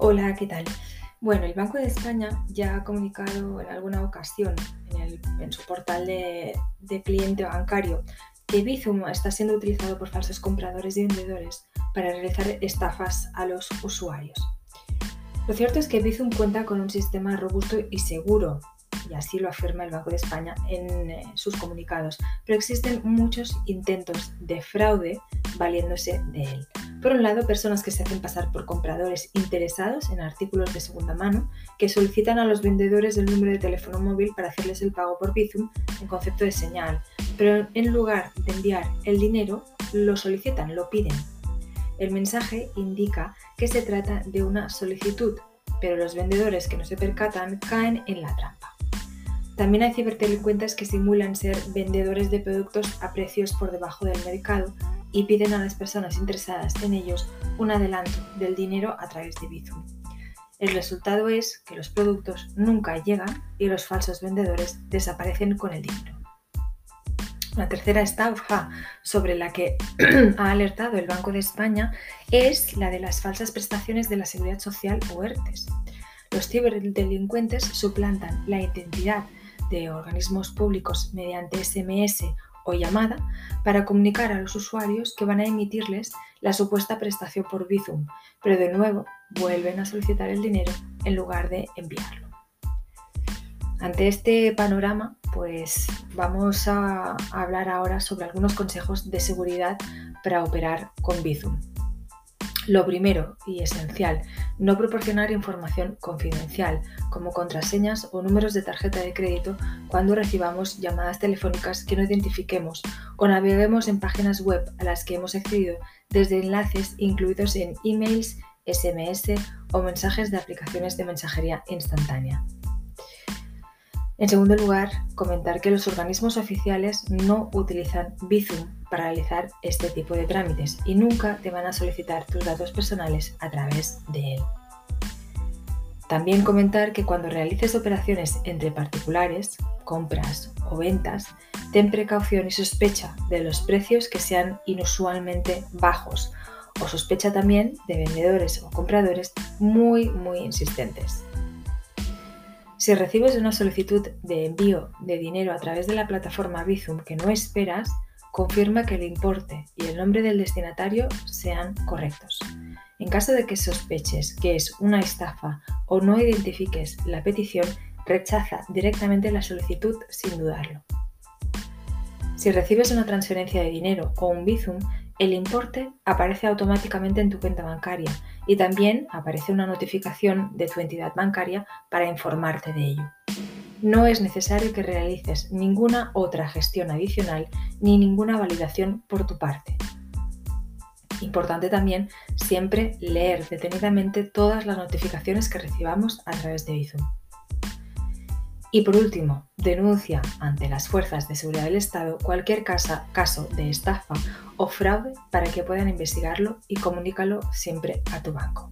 Hola, ¿qué tal? Bueno, el Banco de España ya ha comunicado en alguna ocasión en, su portal de, cliente bancario que Bizum está siendo utilizado por falsos compradores y vendedores para realizar estafas a los usuarios. Lo cierto es que Bizum cuenta con un sistema robusto y seguro y así lo afirma el Banco de España en eh, sus comunicados, pero existen muchos intentos de fraude valiéndose de él. Por un lado, personas que se hacen pasar por compradores interesados en artículos de segunda mano, que solicitan a los vendedores el número de teléfono móvil para hacerles el pago por Bizum en concepto de señal, pero en lugar de enviar el dinero, lo solicitan, lo piden. El mensaje indica que se trata de una solicitud, pero los vendedores que no se percatan caen en la trampa. También hay ciberdelincuentes que simulan ser vendedores de productos a precios por debajo del mercado y piden a las personas interesadas en ellos un adelanto del dinero a través de Bizum. El resultado es que los productos nunca llegan y los falsos vendedores desaparecen con el dinero. La tercera estafa sobre la que ha alertado el Banco de España es la de las falsas prestaciones de la seguridad social o ERTES. Los ciberdelincuentes suplantan la identidad de organismos públicos mediante SMS o llamada para comunicar a los usuarios que van a emitirles la supuesta prestación por Bizum, pero de nuevo vuelven a solicitar el dinero en lugar de enviarlo. Ante este panorama, pues vamos a hablar ahora sobre algunos consejos de seguridad para operar con Bizum. Lo primero y esencial, no proporcionar información confidencial, como contraseñas o números de tarjeta de crédito cuando recibamos llamadas telefónicas que no identifiquemos o naveguemos en páginas web a las que hemos accedido desde enlaces incluidos en emails, SMS o mensajes de aplicaciones de mensajería instantánea. En segundo lugar, comentar que los organismos oficiales no utilizan Bizum para realizar este tipo de trámites y nunca te van a solicitar tus datos personales a través de él. También comentar que cuando realices operaciones entre particulares, compras o ventas, ten precaución y sospecha de los precios que sean inusualmente bajos o sospecha también de vendedores o compradores muy muy insistentes. Si recibes una solicitud de envío de dinero a través de la plataforma Bizum que no esperas, confirma que el importe y el nombre del destinatario sean correctos. En caso de que sospeches que es una estafa o no identifiques la petición, rechaza directamente la solicitud sin dudarlo. Si recibes una transferencia de dinero o un Bizum, el importe aparece automáticamente en tu cuenta bancaria y también aparece una notificación de tu entidad bancaria para informarte de ello. No es necesario que realices ninguna otra gestión adicional ni ninguna validación por tu parte. Importante también siempre leer detenidamente todas las notificaciones que recibamos a través de Bizum. Y por último, denuncia ante las fuerzas de seguridad del Estado cualquier caso de estafa o fraude para que puedan investigarlo y comunícalo siempre a tu banco.